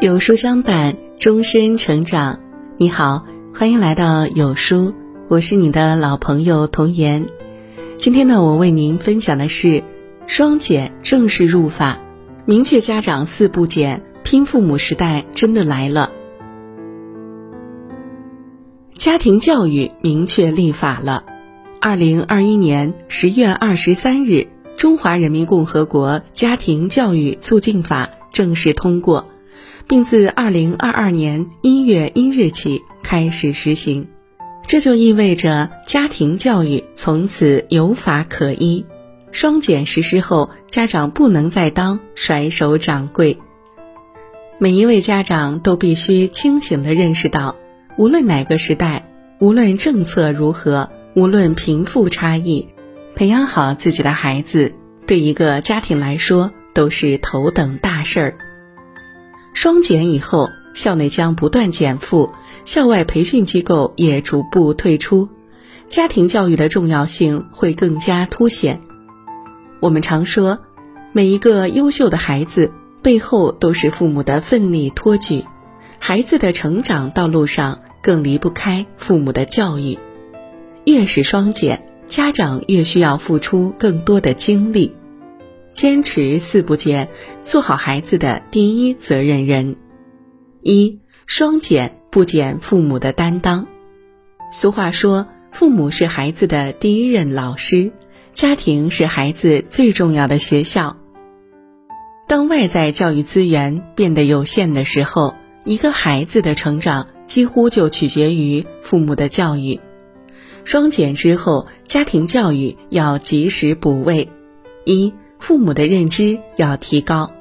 有书相伴，终身成长。你好，欢迎来到有书，我是你的老朋友童言。今天呢，我为您分享的是双减正式入法，明确家长四不减，拼父母时代真的来了。家庭教育明确立法了。二零二一年十月二十三日，《中华人民共和国家庭教育促进法》正式通过。并自二零二二年一月一日起开始实行，这就意味着家庭教育从此有法可依。双减实施后，家长不能再当甩手掌柜。每一位家长都必须清醒地认识到，无论哪个时代，无论政策如何，无论贫富差异，培养好自己的孩子，对一个家庭来说都是头等大事儿。双减以后，校内将不断减负，校外培训机构也逐步退出，家庭教育的重要性会更加凸显。我们常说，每一个优秀的孩子背后都是父母的奋力托举，孩子的成长道路上更离不开父母的教育。越是双减，家长越需要付出更多的精力。坚持四不减，做好孩子的第一责任人。一双减不减父母的担当。俗话说，父母是孩子的第一任老师，家庭是孩子最重要的学校。当外在教育资源变得有限的时候，一个孩子的成长几乎就取决于父母的教育。双减之后，家庭教育要及时补位。一父母的认知要提高，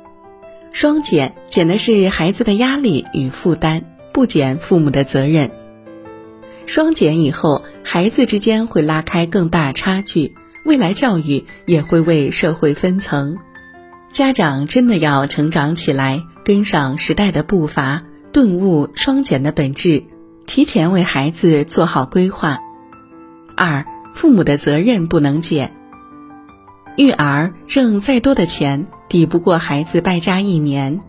双减减的是孩子的压力与负担，不减父母的责任。双减以后，孩子之间会拉开更大差距，未来教育也会为社会分层。家长真的要成长起来，跟上时代的步伐，顿悟双减的本质，提前为孩子做好规划。二，父母的责任不能减。育儿挣再多的钱，抵不过孩子败家一年。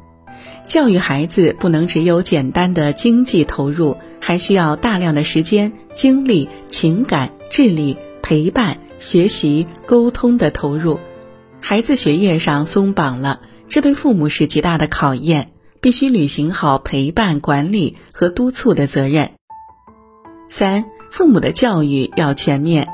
教育孩子不能只有简单的经济投入，还需要大量的时间、精力、情感、智力、陪伴、学习、沟通的投入。孩子学业上松绑了，这对父母是极大的考验，必须履行好陪伴、管理和督促的责任。三，父母的教育要全面。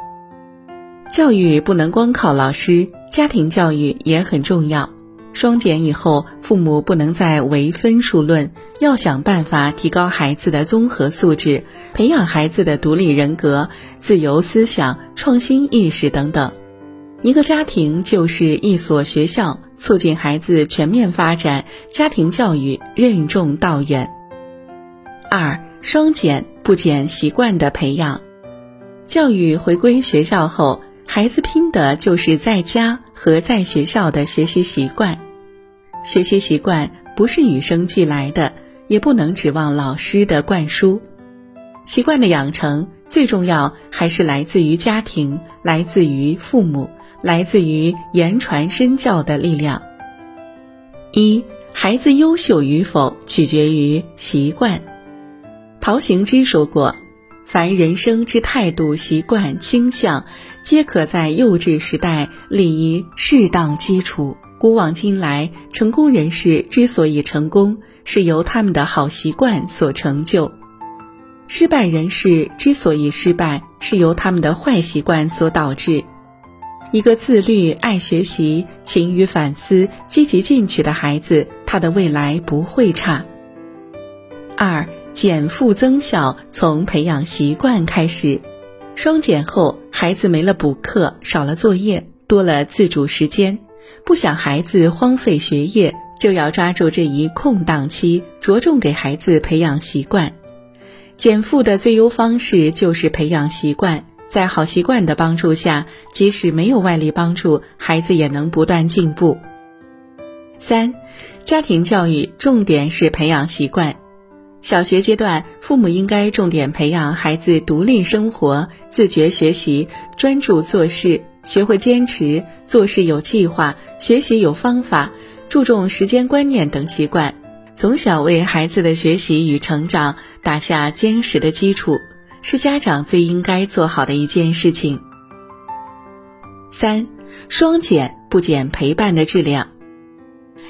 教育不能光靠老师，家庭教育也很重要。双减以后，父母不能再唯分数论，要想办法提高孩子的综合素质，培养孩子的独立人格、自由思想、创新意识等等。一个家庭就是一所学校，促进孩子全面发展，家庭教育任重道远。二双减不减习惯的培养，教育回归学校后。孩子拼的就是在家和在学校的学习习惯，学习习惯不是与生俱来的，也不能指望老师的灌输。习惯的养成最重要还是来自于家庭，来自于父母，来自于言传身教的力量。一孩子优秀与否取决于习惯。陶行知说过。凡人生之态度、习惯、倾向，皆可在幼稚时代立于适当基础。古往今来，成功人士之所以成功，是由他们的好习惯所成就；失败人士之所以失败，是由他们的坏习惯所导致。一个自律、爱学习、勤于反思、积极进取的孩子，他的未来不会差。二。减负增效，从培养习惯开始。双减后，孩子没了补课，少了作业，多了自主时间。不想孩子荒废学业，就要抓住这一空档期，着重给孩子培养习惯。减负的最优方式就是培养习惯，在好习惯的帮助下，即使没有外力帮助，孩子也能不断进步。三，家庭教育重点是培养习惯。小学阶段，父母应该重点培养孩子独立生活、自觉学习、专注做事，学会坚持做事有计划、学习有方法、注重时间观念等习惯。从小为孩子的学习与成长打下坚实的基础，是家长最应该做好的一件事情。三，双减不减陪伴的质量。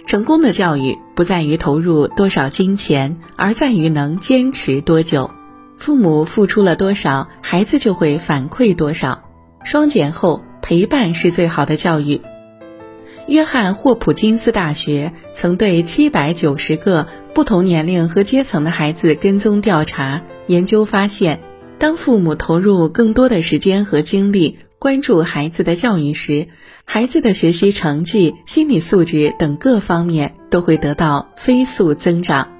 成功的教育不在于投入多少金钱，而在于能坚持多久。父母付出了多少，孩子就会反馈多少。双减后，陪伴是最好的教育。约翰霍普金斯大学曾对七百九十个不同年龄和阶层的孩子跟踪调查，研究发现，当父母投入更多的时间和精力。关注孩子的教育时，孩子的学习成绩、心理素质等各方面都会得到飞速增长。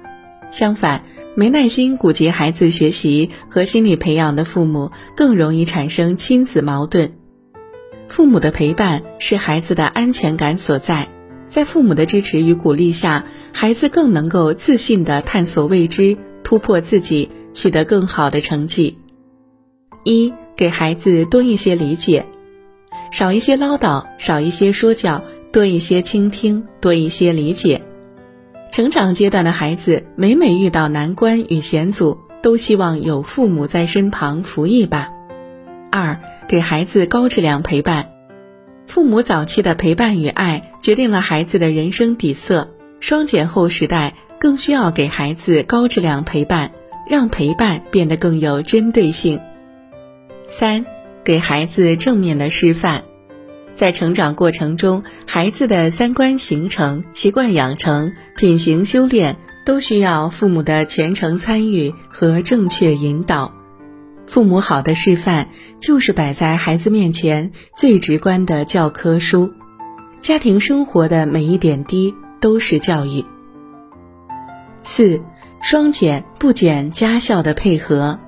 相反，没耐心顾及孩子学习和心理培养的父母，更容易产生亲子矛盾。父母的陪伴是孩子的安全感所在，在父母的支持与鼓励下，孩子更能够自信地探索未知，突破自己，取得更好的成绩。一。给孩子多一些理解，少一些唠叨，少一些说教，多一些倾听，多一些理解。成长阶段的孩子，每每遇到难关与险阻，都希望有父母在身旁扶一把。二，给孩子高质量陪伴。父母早期的陪伴与爱，决定了孩子的人生底色。双减后时代，更需要给孩子高质量陪伴，让陪伴变得更有针对性。三，给孩子正面的示范，在成长过程中，孩子的三观形成、习惯养成、品行修炼，都需要父母的全程参与和正确引导。父母好的示范，就是摆在孩子面前最直观的教科书。家庭生活的每一点滴都是教育。四，双减不减家校的配合。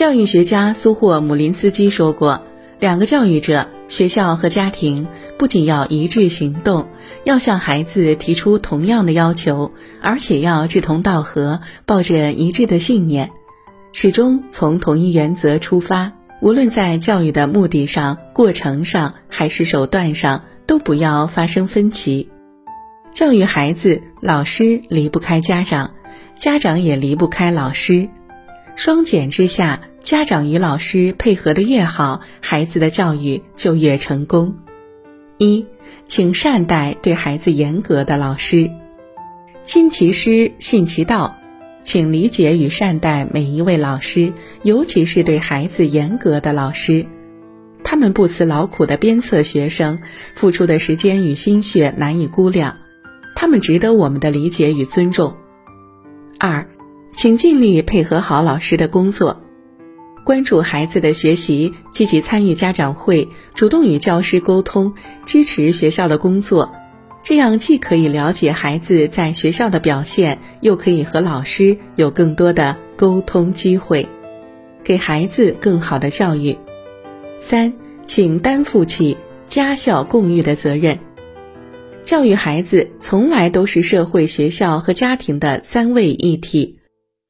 教育学家苏霍姆林斯基说过：“两个教育者，学校和家庭，不仅要一致行动，要向孩子提出同样的要求，而且要志同道合，抱着一致的信念，始终从同一原则出发。无论在教育的目的上、过程上，还是手段上，都不要发生分歧。教育孩子，老师离不开家长，家长也离不开老师。”双减之下，家长与老师配合的越好，孩子的教育就越成功。一，请善待对孩子严格的老师，亲其师，信其道，请理解与善待每一位老师，尤其是对孩子严格的老师，他们不辞劳苦的鞭策学生，付出的时间与心血难以估量，他们值得我们的理解与尊重。二。请尽力配合好老师的工作，关注孩子的学习，积极参与家长会，主动与教师沟通，支持学校的工作。这样既可以了解孩子在学校的表现，又可以和老师有更多的沟通机会，给孩子更好的教育。三，请担负起家校共育的责任。教育孩子从来都是社会、学校和家庭的三位一体。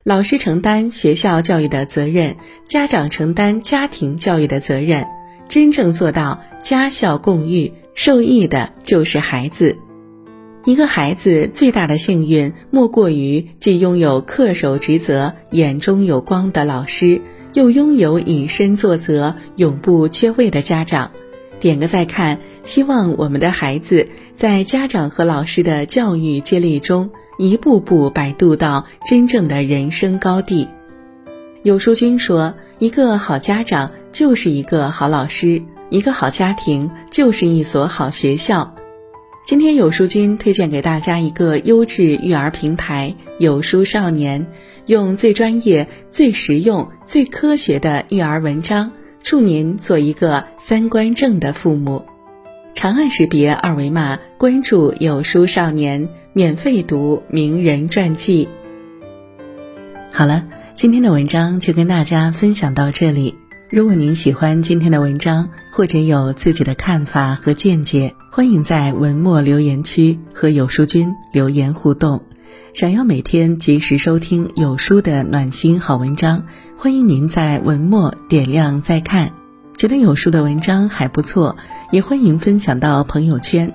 老师承担学校教育的责任，家长承担家庭教育的责任。真正做到家校共育，受益的就是孩子。一个孩子最大的幸运，莫过于既拥有恪守职责、眼中有光的老师，又拥有以身作则、永不缺位的家长。点个再看，希望我们的孩子在家长和老师的教育接力中。一步步摆渡到真正的人生高地。有书君说：“一个好家长就是一个好老师，一个好家庭就是一所好学校。”今天有书君推荐给大家一个优质育儿平台——有书少年，用最专业、最实用、最科学的育儿文章，助您做一个三观正的父母。长按识别二维码关注有书少年。免费读名人传记。好了，今天的文章就跟大家分享到这里。如果您喜欢今天的文章，或者有自己的看法和见解，欢迎在文末留言区和有书君留言互动。想要每天及时收听有书的暖心好文章，欢迎您在文末点亮再看。觉得有书的文章还不错，也欢迎分享到朋友圈。